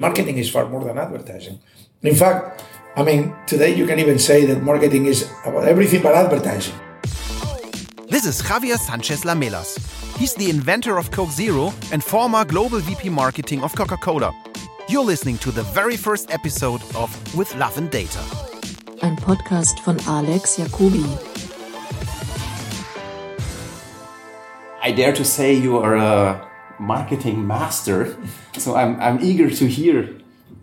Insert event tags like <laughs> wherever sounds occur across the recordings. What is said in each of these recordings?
Marketing is far more than advertising. In fact, I mean, today you can even say that marketing is about everything but advertising. This is Javier Sanchez Lamelas. He's the inventor of Coke Zero and former global VP marketing of Coca Cola. You're listening to the very first episode of With Love and Data. Ein Podcast von Alex Jacobi. I dare to say you are a marketing master. So I'm, I'm eager to hear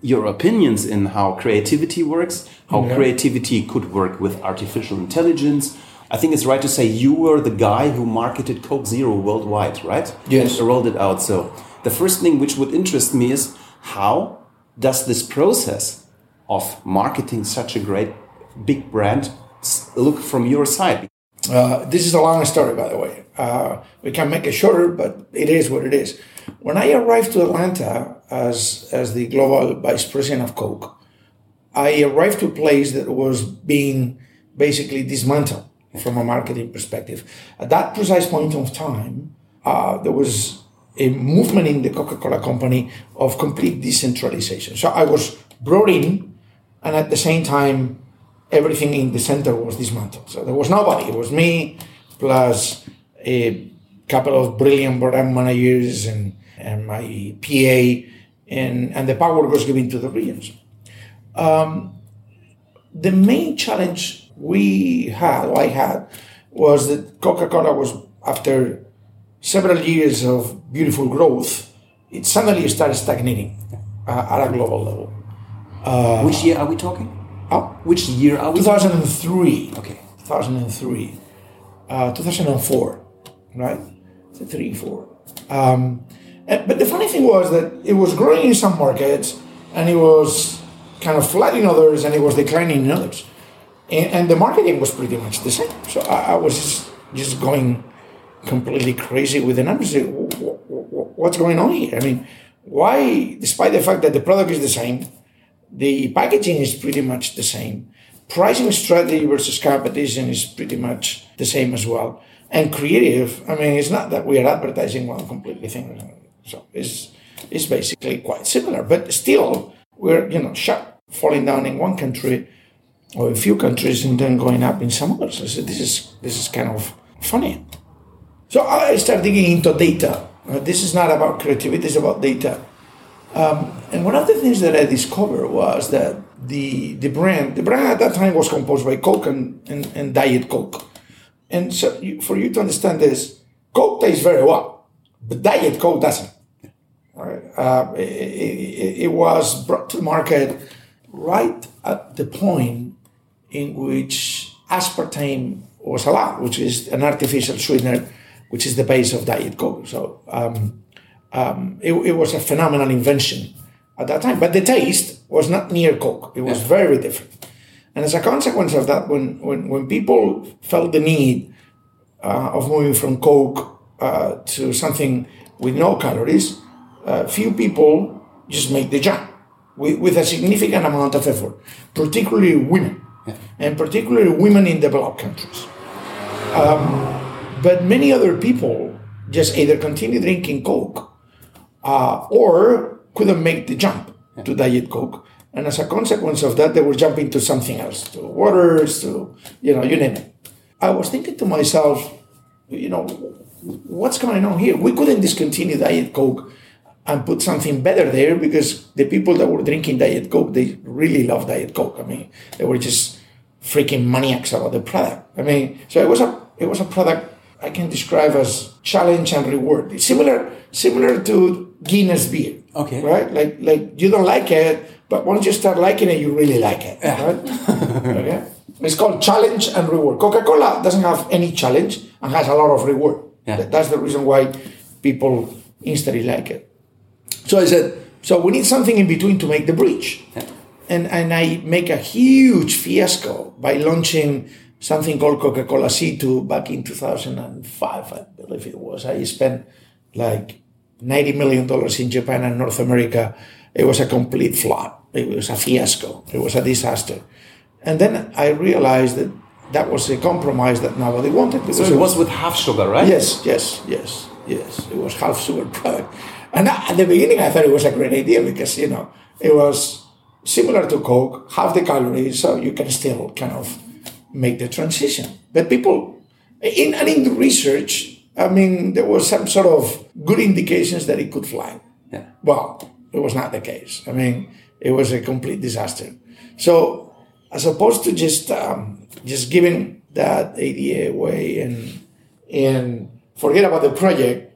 your opinions in how creativity works, how Yeah. creativity could work with artificial intelligence. I think it's right to say you were the guy who marketed Coke Zero worldwide, right? Yes. And rolled it out. So the first thing which would interest me is how does this process of marketing such a great big brand look from your side? Uh, this is a long story, by the way. Uh, we can make it shorter, but it is what it is. When I arrived to Atlanta as as the global vice president of Coke, I arrived to a place that was being basically dismantled from a marketing perspective. At that precise point of time, uh, there was a movement in the Coca-Cola company of complete decentralization. So I was brought in, and at the same time, everything in the center was dismantled. So there was nobody. It was me plus a couple of brilliant brand managers and, and my PA, and, and the power was given to the regions. Um, the main challenge we had, I had, was that Coca-Cola was after several years of beautiful growth, it suddenly started stagnating uh, at a global level. Which year are we talking? Oh, Which year are we 2003. Okay. 2003, uh, 2004, right? So three, four. Um, and- but the funny thing was that it was growing in some markets and it was kind of flat in others and it was declining in others. And, and the marketing was pretty much the same. So I, I was just, just going completely crazy with the numbers. Wh- wh- wh- What's going on here? I mean, why, despite the fact that the product is the same, the packaging is pretty much the same. Pricing strategy versus competition is pretty much the same as well. And creative, I mean, it's not that we are advertising one completely thing. So it's, it's basically quite similar, but still we're, you know, falling down in one country or a few countries and then going up in some others. So this is, this is kind of funny. So I started digging into data. Uh, this is not about creativity, it's about data. And one of the things that I discovered was that the the brand, the brand at that time was composed by Coke and, and, and Diet Coke. And so you, for you to understand this, Coke tastes very well, but Diet Coke doesn't. Right? Uh, it, it, it was brought to the market right at the point in which aspartame was allowed, which is an artificial sweetener, which is the base of Diet Coke. So um, um, it, it was a phenomenal invention at that time. But the taste was not near Coke. It was very different. And as a consequence of that, when, when, when people felt the need uh, of moving from Coke uh, to something with no calories, uh, few people just make the jump with, with a significant amount of effort, particularly women, and particularly women in developed countries. But many other people just either continue drinking Coke uh, or couldn't make the jump to Diet Coke. And as a consequence of that, they were jumping to something else, to waters, to, you know, you name it. I was thinking to myself, you know, what's going on here? We couldn't discontinue Diet Coke and put something better there because the people that were drinking Diet Coke, they really love Diet Coke. I mean, they were just freaking maniacs about the product. I mean, so it was a it was a product I can describe as challenge and reward. It's similar similar to Guinness beer. Okay. Right? Like like you don't like it, but once you start liking it, you really like it. Right? <laughs> okay. It's called challenge and reward. Coca-Cola doesn't have any challenge and has a lot of reward. Yeah. That's the reason why people instantly like it. So I said, so we need something in between to make the bridge. And, and I make a huge fiasco by launching something called Coca-Cola C2 back in 2005, I believe it was. I spent like $90 million in Japan and North America. It was a complete flop. It was a fiasco. It was a disaster. And then I realized that that was a compromise that nobody wanted. So it was with half sugar, right? Yes, yes, yes, yes. It was half sugar product. And at the beginning, I thought it was a great idea because, you know, it was similar to Coke, half the calories, so you can still kind of make the transition. But people, in and in the research, I mean, there was some sort of good indications that it could fly. Yeah. Well, it was not the case. I mean, it was a complete disaster. So, as opposed to just um, just giving that idea away and and forget about the project,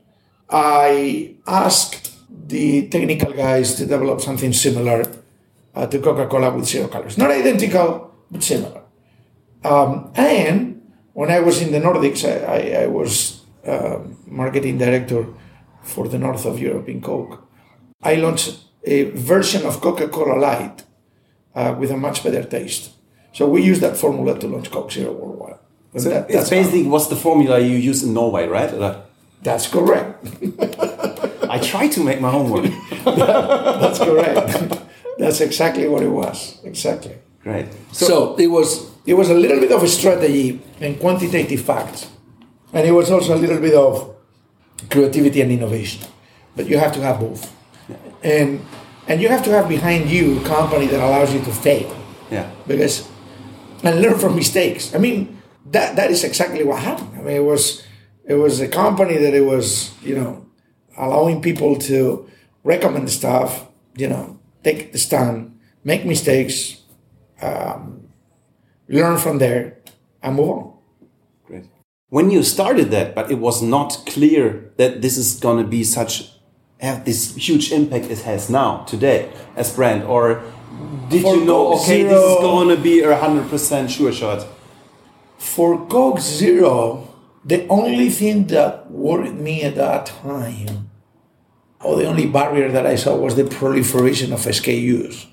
I asked the technical guys to develop something similar uh, to Coca-Cola with zero calories, not identical but similar. Um, and when I was in the Nordics, I, I, I was marketing director for the north of Europe in Coke. I launched a version of Coca-Cola Light uh, with a much better taste. So we use that formula to launch Coke Zero worldwide. And So that- it's that's how- basically what's the formula you use in Norway, right? That's correct. I try to make my own homework. <laughs> That's correct. that's exactly what it was. Exactly. Great. So, it was it was a little bit of a strategy and quantitative facts, and it was also a little bit of creativity and innovation. But you have to have both, and and you have to have behind you a company that allows you to fail Yeah. because and learn from mistakes. I mean that that is exactly what happened. I mean it was it was a company that it was you know allowing people to recommend stuff, you know, take the stand, make mistakes, um, learn from there, and move on. When you started that, but it was not clear that this is going to be such have this huge impact it has now today as brand, or did For you know? Coke Okay, this is going to be a hundred percent sure shot. For Coke Zero, the only thing that worried me at that time, or the only barrier that I saw, was the proliferation of SKUs.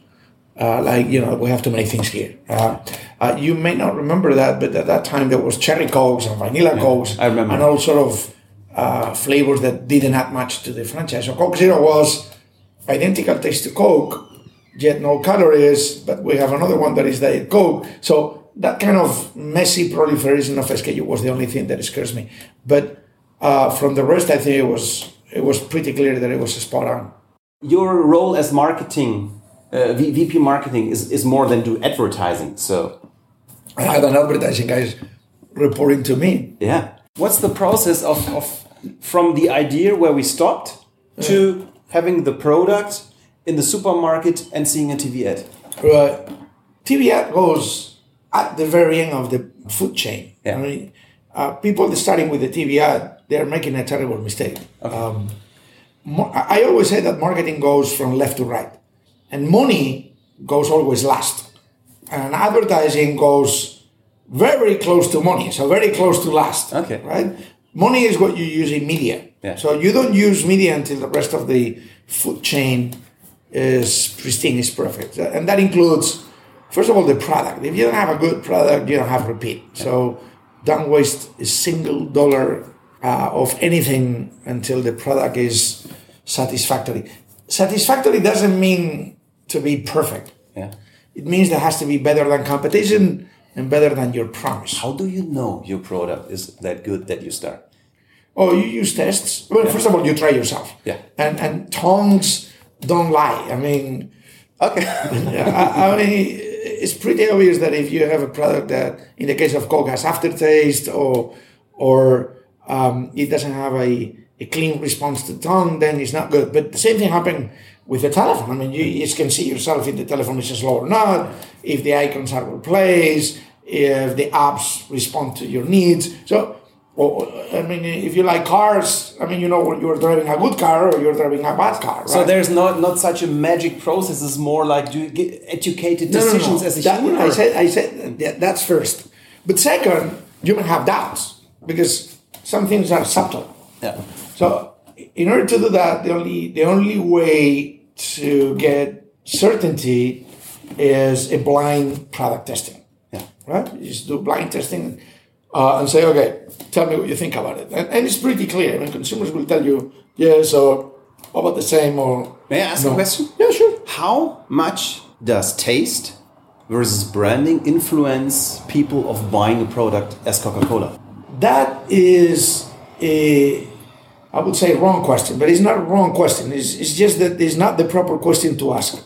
Uh, like you know, we have too many things here. Uh, uh, you may not remember that, but at that time there was cherry cokes and vanilla cokes, I remember. and all sort of uh, flavors that didn't add much to the franchise. So Coke Zero was identical taste to Coke, yet no calories, but we have another one that is Diet Coke. So that kind of messy proliferation of SKU was the only thing that scares me. But uh, from the rest, I think it was it was pretty clear that it was a spot on. Your role as marketing, uh, VP marketing, is, is more than do advertising. So I had an advertising guys reporting to me. yeah, what's the process of, of from the idea where we stopped to having the product in the supermarket and seeing a TV ad? Right. TV ad goes at the very end of the food chain. Yeah. I mean, uh, people starting with the TV ad, they're making a terrible mistake. Um, I I always say that marketing goes from left to right, and money goes always last, and advertising goes very close to money, so very close to last. Okay. Right. Money is what you use in media. Yeah. So you don't use media until the rest of the food chain is pristine, is perfect. And that includes, first of all, the product. If you don't have a good product, you don't have repeat. So don't waste a single dollar uh, of anything until the product is satisfactory. Satisfactory doesn't mean to be perfect. Yeah. It means there has to be better than competition and better than your promise. How do you know your product is that good that you start? Oh, you use tests. Well, first of all, you try yourself. Yeah. And and tongues don't lie. I mean, Okay. <laughs> I, I mean, it's pretty obvious that if you have a product that, in the case of Coke, has aftertaste or or um, it doesn't have a, a clean response to tongue, then it's not good. But the same thing happened with the telephone. I mean, you, you can see yourself if the telephone is slow or not, if the icons are well placed, if the apps respond to your needs. So, or, I mean, if you like cars, I mean, you know you're driving a good car or you're driving a bad car. So there's not not such a magic process. It's more like do you get educated No, no, no. decisions as a That- human. I said, I said that, that's first. But second, you may have doubts because some things are subtle. yeah. So in order to do that, the only the only way to get certainty is a blind product testing. Yeah. Right? You just do blind testing uh, and say, okay, tell me what you think about it. And, and it's pretty clear. I mean, consumers will tell you, yes, or about the same, or May I ask a question? Yeah, sure. How much does taste versus branding influence people of buying a product as Coca-Cola? That is a, I would say, wrong question, but it's not a wrong question. It's, it's just that it's not the proper question to ask.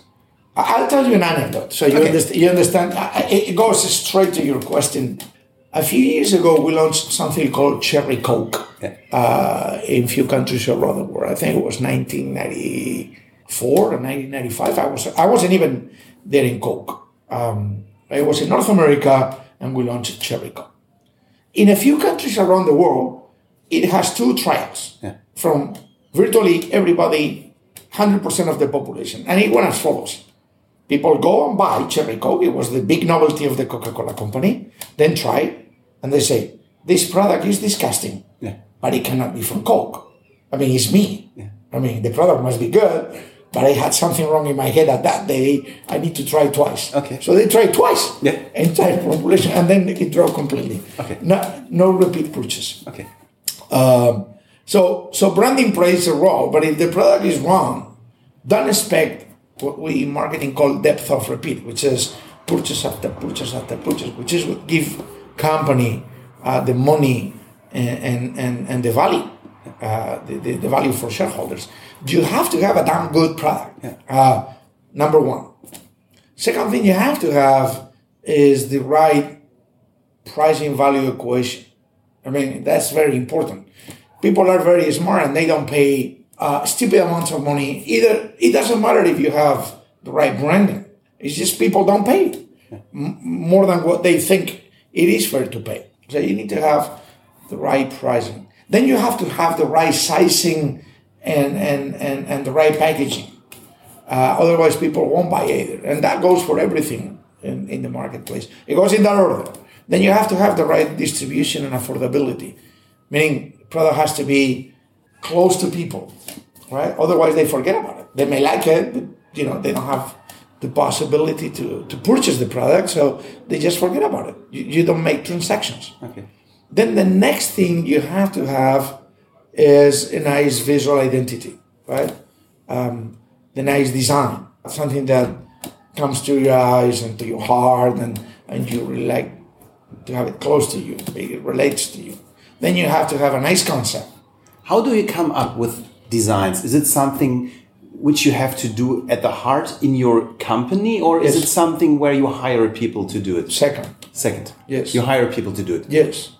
I- I'll tell you an anecdote so you, Okay. understand, you understand. I- I- It goes straight to your question. A few years ago, we launched something called Cherry Coke Yeah. uh, in few countries around the world. I think it was 1994 or 1995. I was I wasn't even there in Coke. Um, it was in North America, and we launched Cherry Coke. In a few countries around the world, it has two trials Yeah. from virtually everybody, 100% of the population. And it went as follows. People go and buy Cherry Coke. It was the big novelty of the Coca-Cola company. Then try and they say, this product is disgusting, Yeah. but it cannot be from Coke. I mean, it's me. Yeah. I mean, the product must be good, but I had something wrong in my head at that day. I need to try twice. Okay. So they tried twice. Yeah. Entire population, and then it dropped completely. Okay. No, no repeat purchase. Okay. So, so branding plays a role, but if the product is wrong, don't expect what we in marketing call depth of repeat, which is purchase after purchase after purchase, which is what give company uh, the money and, and, and, and the value, uh, the, the, the value for shareholders. You have to have a damn good product. Uh, number one. Second thing you have to have is the right pricing value equation. I mean, that's very important. People are very smart and they don't pay uh, stupid amounts of money. Either it doesn't matter if you have the right branding. It's just people don't pay m- more than what they think it is fair to pay. So you need to have the right pricing. Then you have to have the right sizing and and and, and the right packaging. Uh, otherwise, people won't buy either. And that goes for everything in, in the marketplace. It goes in that order. Then you have to have the right distribution and affordability, meaning product has to be close to people, right? Otherwise, they forget about it. They may like it, but you know they don't have the possibility to, to purchase the product, so they just forget about it. You, you don't make transactions. Okay. Then the next thing you have to have is a nice visual identity, right? Um, the nice design, something that comes to your eyes and to your heart, and, and you really like to have it close to you, it relates to you. Then you have to have a nice concept. How do you come up with designs? Is it something which you have to do at the heart in your company, or is it something where you hire people to do it? Second, Second, Yes. you hire people to do it. yes,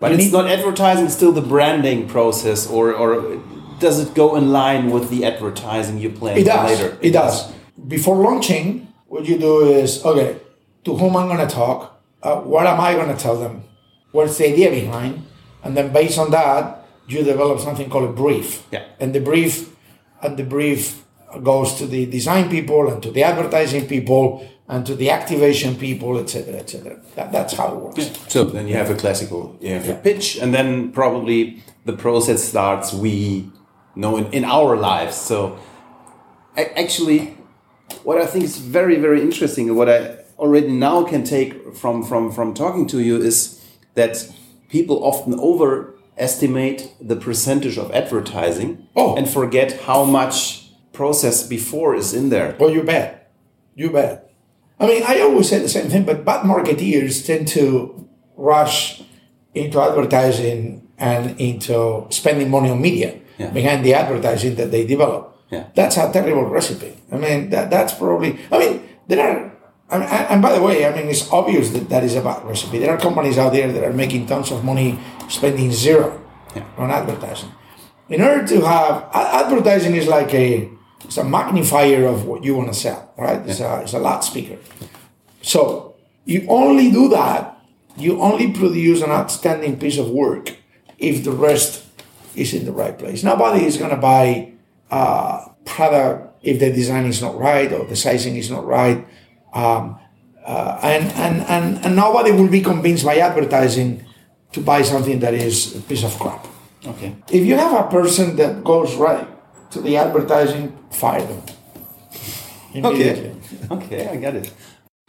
But You it's not advertising, still the branding process, or, or does it go in line with the advertising you plan it does. later? It does. Before launching, what you do is okay, to whom I'm going to talk, uh, what am I going to tell them, what's the idea behind, and then based on that, you develop something called a brief. Yeah. And the brief, and the brief goes to the design people and to the advertising people and to the activation people, etc., etc. That, that's how it works. So then you have a classical, you have a pitch, and then probably the process starts. We know in, in our lives. So actually, what I think is very very interesting, and what I already now can take from from from talking to you is that people often overestimate the percentage of advertising Oh. and forget how much process before is in there. Well, you bet. You bet. I mean, I always say the same thing, but bad marketeers tend to rush into advertising and into spending money on media Yeah. behind the advertising that they develop. Yeah. That's a terrible recipe. I mean, that, that's probably, I mean, there are, and, and by the way, I mean, it's obvious that that is a bad recipe. There are companies out there that are making tons of money spending zero Yeah. on advertising. In order to have, advertising is like a, it's a magnifier of what you want to sell, right? It's, a, it's a loudspeaker. So you only do that, you only produce an outstanding piece of work if the rest is in the right place. Nobody is going to buy uh, a product if the design is not right or the sizing is not right. Um, uh, and, and, and, and nobody will be convinced by advertising to buy something that is a piece of crap. Okay. If you have a person that goes right to the advertising, fire them. Immediately. Okay, <laughs> I get it.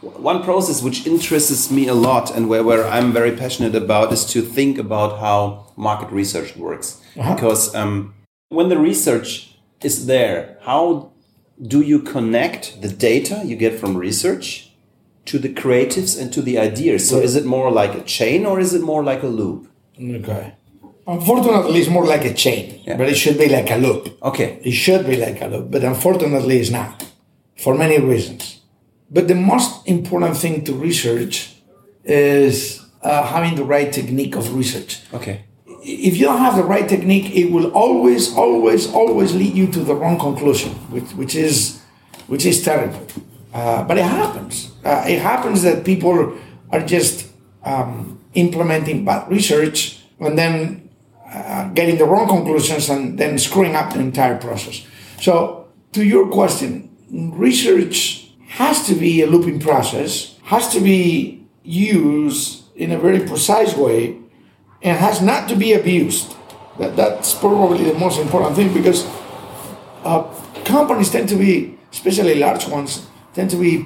One process which interests me a lot and where, where I'm very passionate about is to think about how market research works. Uh-huh. Because um, when the research is there, how do you connect the data you get from research to the creatives and to the ideas? So is it more like a chain or is it more like a loop? Okay. Unfortunately, it's more like a chain, Yeah. but it should be like a loop. Okay. It should be like a loop, but unfortunately, it's not. for many reasons. But the most important thing to research is uh, having the right technique of research. Okay. If you don't have the right technique, it will always, always, always lead you to the wrong conclusion, which, which is, which is terrible. Uh, but it happens. Uh, it happens that people are just um, implementing bad research and then uh, getting the wrong conclusions and then screwing up the entire process. So, to your question, research has to be a looping process, has to be used in a very precise way, and has not to be abused. That, that's probably the most important thing because uh, companies tend to be, especially large ones, tend to be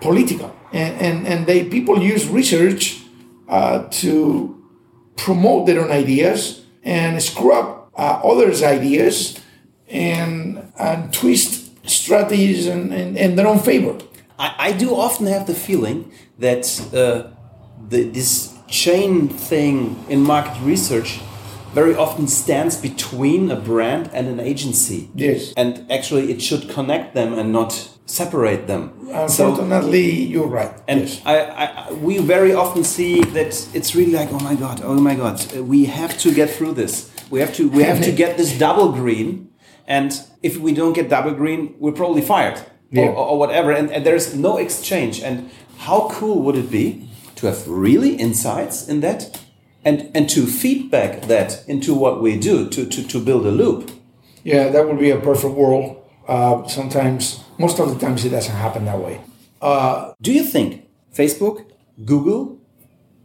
political, and and, and they people use research uh, to promote their own ideas and screw up uh, others' ideas and and twist strategies in, in, their own favor. I, I do often have the feeling that uh, the, this chain thing in market research very often stands between a brand and an agency. Yes. And actually, it should connect them and not separate them. So, you're right. and yes. I, I, we very often see that it's really like, oh my god, oh my god, we have to get through this. We have to, we have to <laughs> get this double green, and if we don't get double green, we're probably fired Yeah. or, or whatever. And, and there's no exchange. And how cool would it be to have really insights in that, and and to feedback that into what we do to to, to build a loop. Yeah, that would be a perfect world. Uh, sometimes, most of the times, it doesn't happen that way. Do you think Facebook, Google,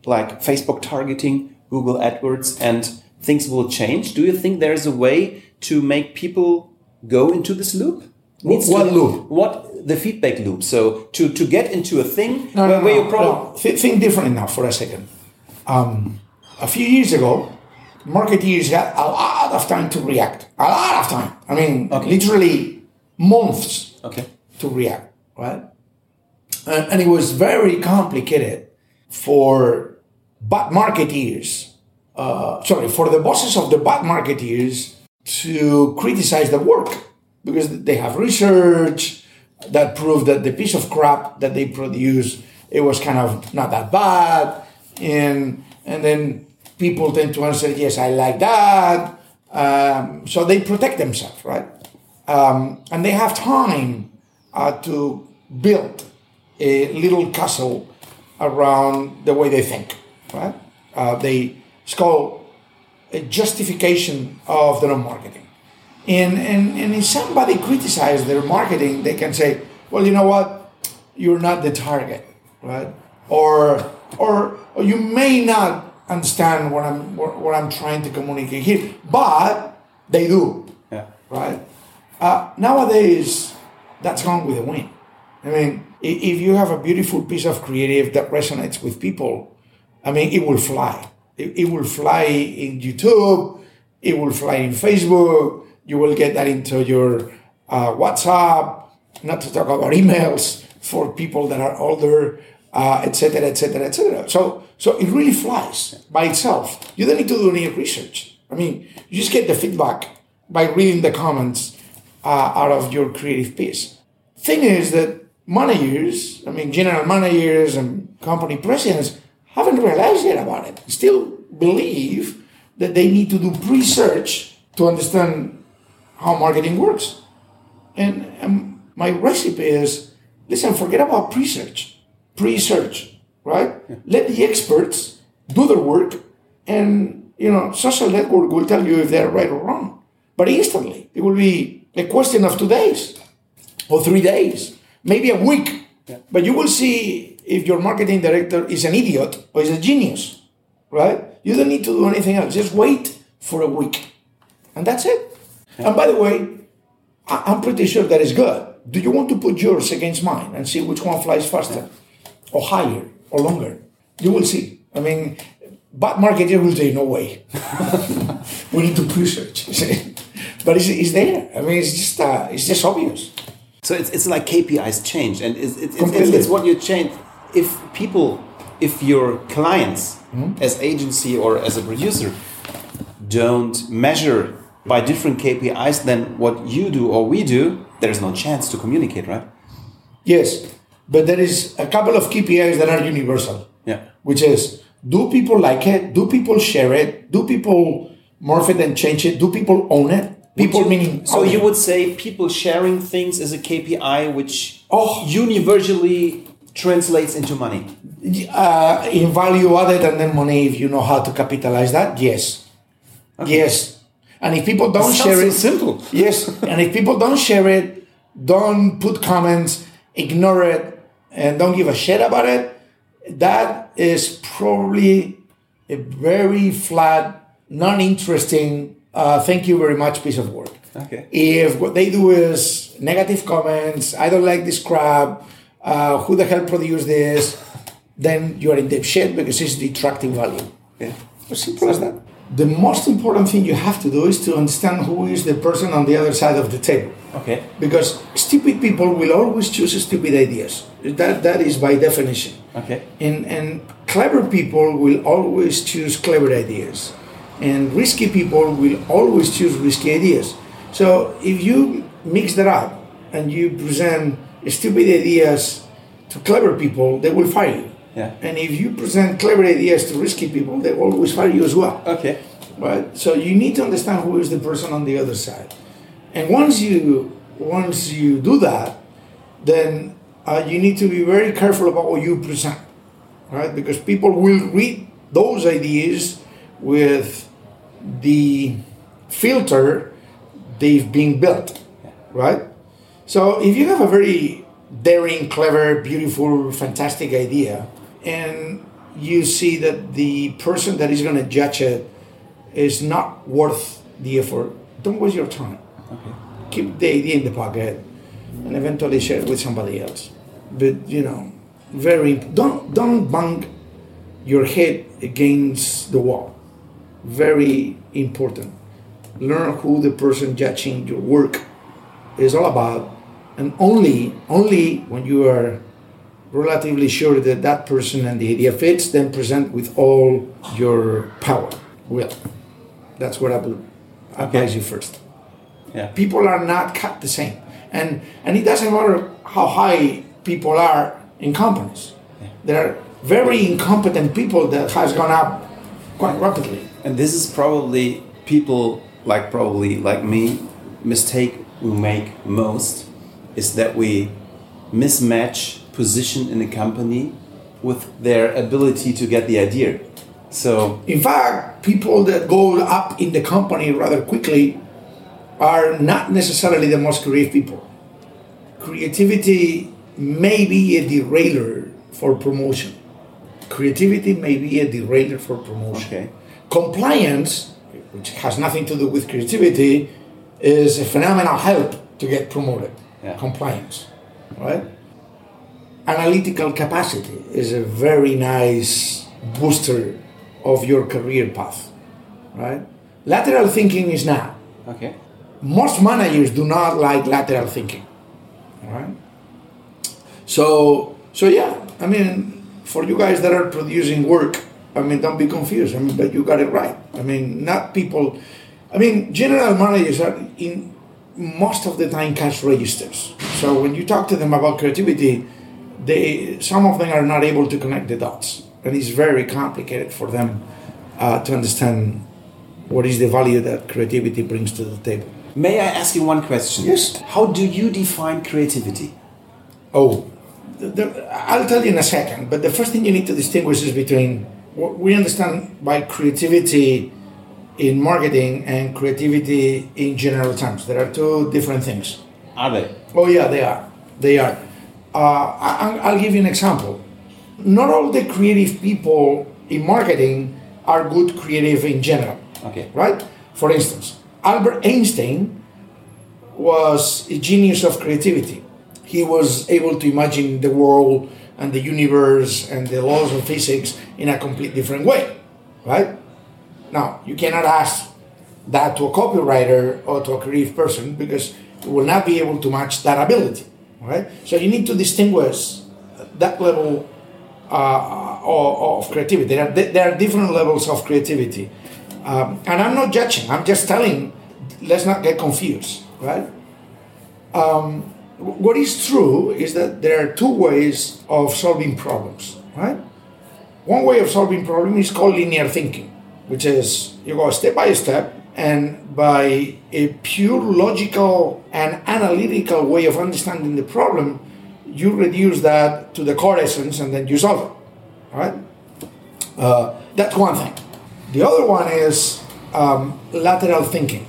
like Facebook targeting, Google AdWords, and things will change? Do you think there is a way to make people go into this loop? Needs to- what loop? What the feedback loop? So to to get into a thing No, where, no, where no, you probably no. Th- think differently now for a second. Um, a few years ago, marketeers had a lot of time to react. A lot of time. I mean, literally months okay. to react, right? And, and it was very complicated for bad marketeers, uh, sorry, for the bosses of the bad marketeers to criticize the work because they have research that proved that the piece of crap that they produce it was kind of not that bad and and then people tend to answer yes i like that um, so they protect themselves right um, and they have time uh, to build a little castle around the way they think, right? Uh, they it's called a justification of the own marketing. And, and, and if somebody criticizes their marketing, they can say, well, you know what? You're not the target, right? Or, or, or you may not understand what I'm, what, what I'm trying to communicate here, but they do Yeah. right? Uh, nowadays, that's gone with the wind. I mean, if you have a beautiful piece of creative that resonates with people, I mean, it will fly. It, it will fly in YouTube. It will fly in Facebook. You will get that into your uh, WhatsApp. Not to talk about emails for people that are older, etc., etc., cetera, et cetera, et cetera. So, so it really flies by itself. You don't need to do any research. I mean, you just get the feedback by reading the comments uh, out of your creative piece. Thing is that managers, I mean, general managers and company presidents haven't realized yet about it. Still believe that they need to do research to understand how marketing works. And um, my recipe is listen, forget about pre-search, pre-search, right? Let the experts do their work, and you know, social network will tell you if they're right or wrong. But instantly, it will be a question of two days or three days, maybe a week. But you will see if your marketing director is an idiot or is a genius, right? You don't need to do anything else. Just wait for a week, and that's it. And by the way, I- I'm pretty sure that is good. Do you want to put yours against mine and see which one flies faster, or higher, or longer? You will see. I mean, bad marketer will say, "No way. <laughs> we need to research." but it's, it's there. I mean, it's just uh, it's just obvious. So it's, it's like KPIs change, and it's, it's, it's, it's, it's what you change. If people, if your clients, as agency or as a producer, don't measure by different KPIs than what you do or we do, there's no chance to communicate, right? Yes, but there is a couple of KPIs that are universal, Yeah. which is do people like it? Do people share it? Do people morph it and change it? Do people own it? People you- meaning So you it. would say people sharing things is a KPI which Oh. universally translates into money. uh, in value added and then money if you know how to capitalize that yes yes and if people don't share so it simple. yes and if people don't share it don't put comments ignore it and don't give a shit about it that is probably a very flat non-interesting uh, thank you very much piece of work Okay. if what they do is negative comments, I don't like this crap, uh, who the hell produced this, then you are in deep shit because it's detracting value. Yeah. As simple as that. The most important thing you have to do is to understand who is the person on the other side of the table. Okay. Because stupid people will always choose stupid ideas. That, that is by definition. Okay. And, and clever people will always choose clever ideas. And risky people will always choose risky ideas. So if you mix that up and you present stupid ideas to clever people, they will fire you. Yeah. And if you present clever ideas to risky people, they always fire you as well Okay. right? So you need to understand who is the person on the other side, and once you once you do that, then uh, you need to be very careful about what you present, right? Because people will read those ideas with the filter they've been built, right? So if you have a very daring, clever, beautiful, fantastic idea, and you see that the person that is going to judge it is not worth the effort, don't waste your time. Keep the idea in the pocket and eventually share it with somebody else. But you know, very don't don't bang your head against the wall. Very important. Learn who the person judging your work is all about, and only only when you are relatively sure that that person and the idea fits, then present with all your power, will. That's what I would advise you first. Yeah. People are not cut the same, and and it doesn't matter how high people are in companies. Yeah. There are very incompetent people that has gone up quite rapidly. And this is probably people like probably like me mistake we make most is that we mismatch position in a company with their ability to get the idea. So In fact, people that go up in the company rather quickly are not necessarily the most creative people. Creativity may be a derailer for promotion. Creativity may be a derailer for promotion. Okay. Compliance, which has nothing to do with creativity, is a phenomenal help to get promoted. Yeah. Compliance, right? Analytical capacity is a very nice booster of your career path, right? Lateral thinking is not. okay. Most managers do not like lateral thinking, right? So, so yeah, I mean, for you guys that are producing work, I mean, don't be confused. I mean, but you got it right. I mean, not people. I mean, general managers are in most of the time cash registers. So when you talk to them about creativity, they some of them are not able to connect the dots, and it's very complicated for them uh, to understand what is the value that creativity brings to the table. May I ask you one question? Yes. How do you define creativity? Oh, the, the, I'll tell you in a second. But the first thing you need to distinguish is between what we understand by creativity in marketing and creativity in general terms. There are two different things. Are they? Oh yeah, they are. They are. Uh, I'll give you an example. Not all the creative people in marketing are good creative in general. Okay. Right? For instance, Albert Einstein was a genius of creativity. He was able to imagine the world and the universe and the laws of physics in a completely different way. Right? Now, you cannot ask that to a copywriter or to a creative person because you will not be able to match that ability. Right? So you need to distinguish that level uh, of, of creativity. There are, there are different levels of creativity. Um, and I'm not judging, I'm just telling, let's not get confused, right? Um, what is true is that there are two ways of solving problems, right? One way of solving problem is called linear thinking, which is you go step by step and by a pure logical and analytical way of understanding the problem, you reduce that to the core essence and then you solve it, right? Uh, that's one thing. The other one is um, lateral thinking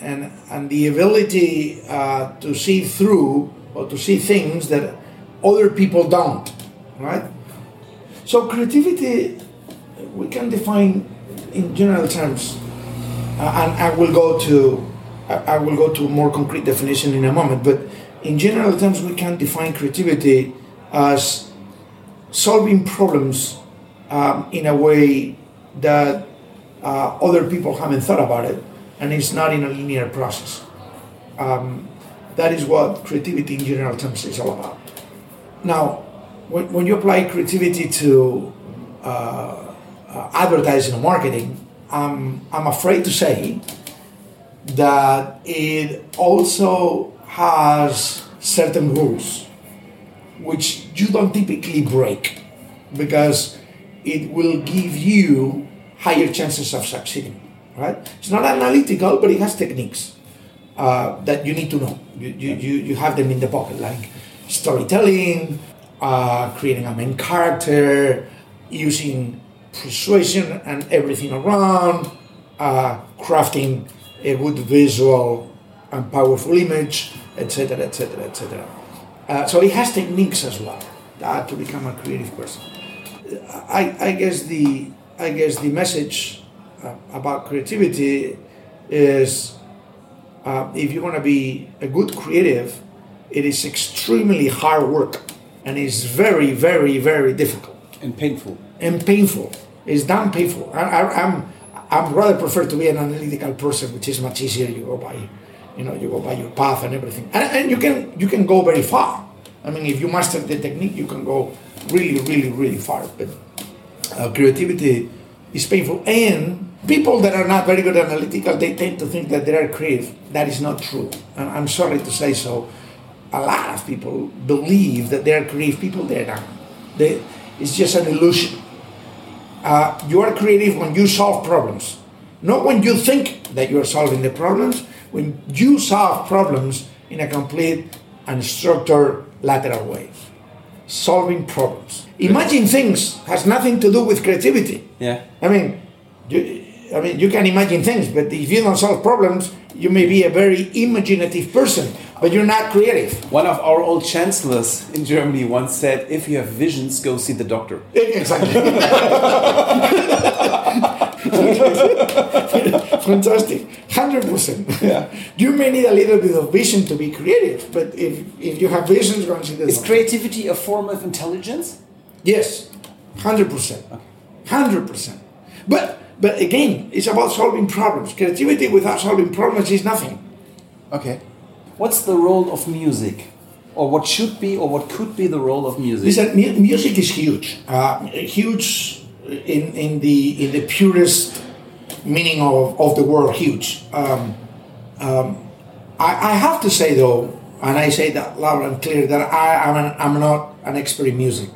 and, and the ability uh, to see through or to see things that other people don't, right? So creativity, we can define in general terms, and I will go to I will go to more concrete definition in a moment. But in general terms, we can define creativity as solving problems um, in a way that uh, other people haven't thought about it and it's not in a linear process. Um, that is what creativity in general terms is all about. Now, when, when you apply creativity to uh, uh, advertising and marketing, um, I'm afraid to say that it also has certain rules which you don't typically break because it will give you higher chances of succeeding right? It's not analytical, but it has techniques uh, that you need to know. You, you, you, you have them in the pocket, like storytelling, uh, creating a main character, using persuasion and everything around, uh, crafting a good visual and powerful image, etc., etc., etc. So it has techniques as well uh, to become a creative person. I, I guess the I guess the message uh, about creativity is uh, if you want to be a good creative, it is extremely hard work and it's very, very, very difficult and painful. And painful. It's damn painful. I, I, I'm I'm rather prefer to be an analytical person, which is much easier. You go by, you know, you go by your path and everything, and, and you can you can go very far. I mean, if you master the technique, you can go really, really, really far. But uh, creativity is painful, and people that are not very good analytical, they tend to think that they are creative. That is not true. And I'm sorry to say so. A lot of people believe that they are creative people. They're not. They, it's just an illusion. Uh, you are creative when you solve problems, not when you think that you are solving the problems. When you solve problems in a complete and structured lateral way, solving problems. Imagine things has nothing to do with creativity. Yeah. I mean, you, I mean, you can imagine things, but if you don't solve problems, you may be a very imaginative person, but you're not creative. One of our old chancellors in Germany once said, "If you have visions, go see the doctor." Eh, exactly. <laughs> Fantastic, hundred percent. Yeah. You may need a little bit of vision to be creative, but if if you have visions, go and see the Is doctor. creativity a form of intelligence? Yes, hundred percent, hundred percent. But but again, it's about solving problems. Creativity without solving problems is nothing. Okay. What's the role of music? Or what should be or what could be the role of music? Listen, mu- music is huge. Uh, huge in, in the in the purest meaning of, of the word huge. Um, um, I, I have to say though, and I say that loud and clear, that I am an, I'm not an expert in music.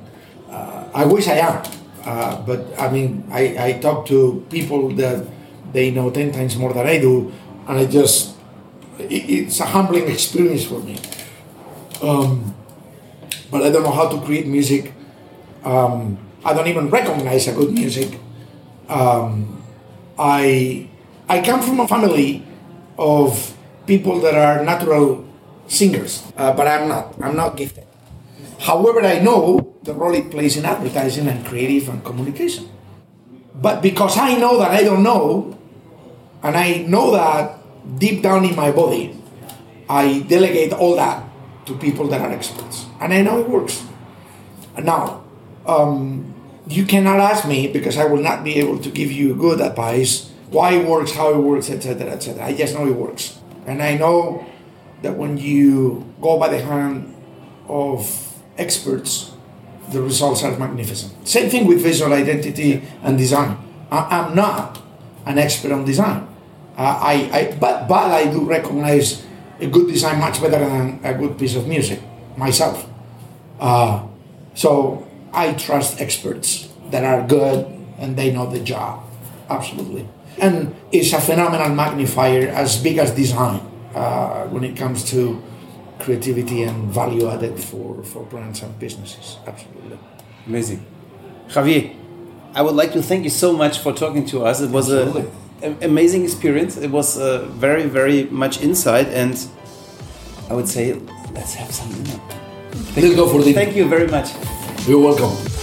Uh, I wish I am, uh, but I mean, I, I talk to people that they know ten times more than I do, and I just it's a humbling experience for me. Um, but I don't know how to create music. Um, I don't even recognize a good music. Um, I I come from a family of people that are natural singers, uh, but I'm not. I'm not gifted. However, I know the role it plays in advertising and creative and communication. But because I know that I don't know, and I know that deep down in my body, I delegate all that to people that are experts, and I know it works. Now, um, you cannot ask me because I will not be able to give you good advice why it works, how it works, etc., etc. I just know it works, and I know that when you go by the hand of experts, the results are magnificent. Same thing with visual identity and design. I, I'm not an expert on design, uh, I, I but but I do recognize a good design much better than a good piece of music myself. Uh, so I trust experts that are good and they know the job. Absolutely. And it's a phenomenal magnifier as big as design uh, when it comes to creativity and value added for, for brands and businesses. Absolutely. Amazing. Javier, I would like to thank you so much for talking to us. It was a, a, amazing experience. It was uh, very, very much insight, and I would say let's have some dinner. Let's go for dinner. Thank you very much. You're welcome.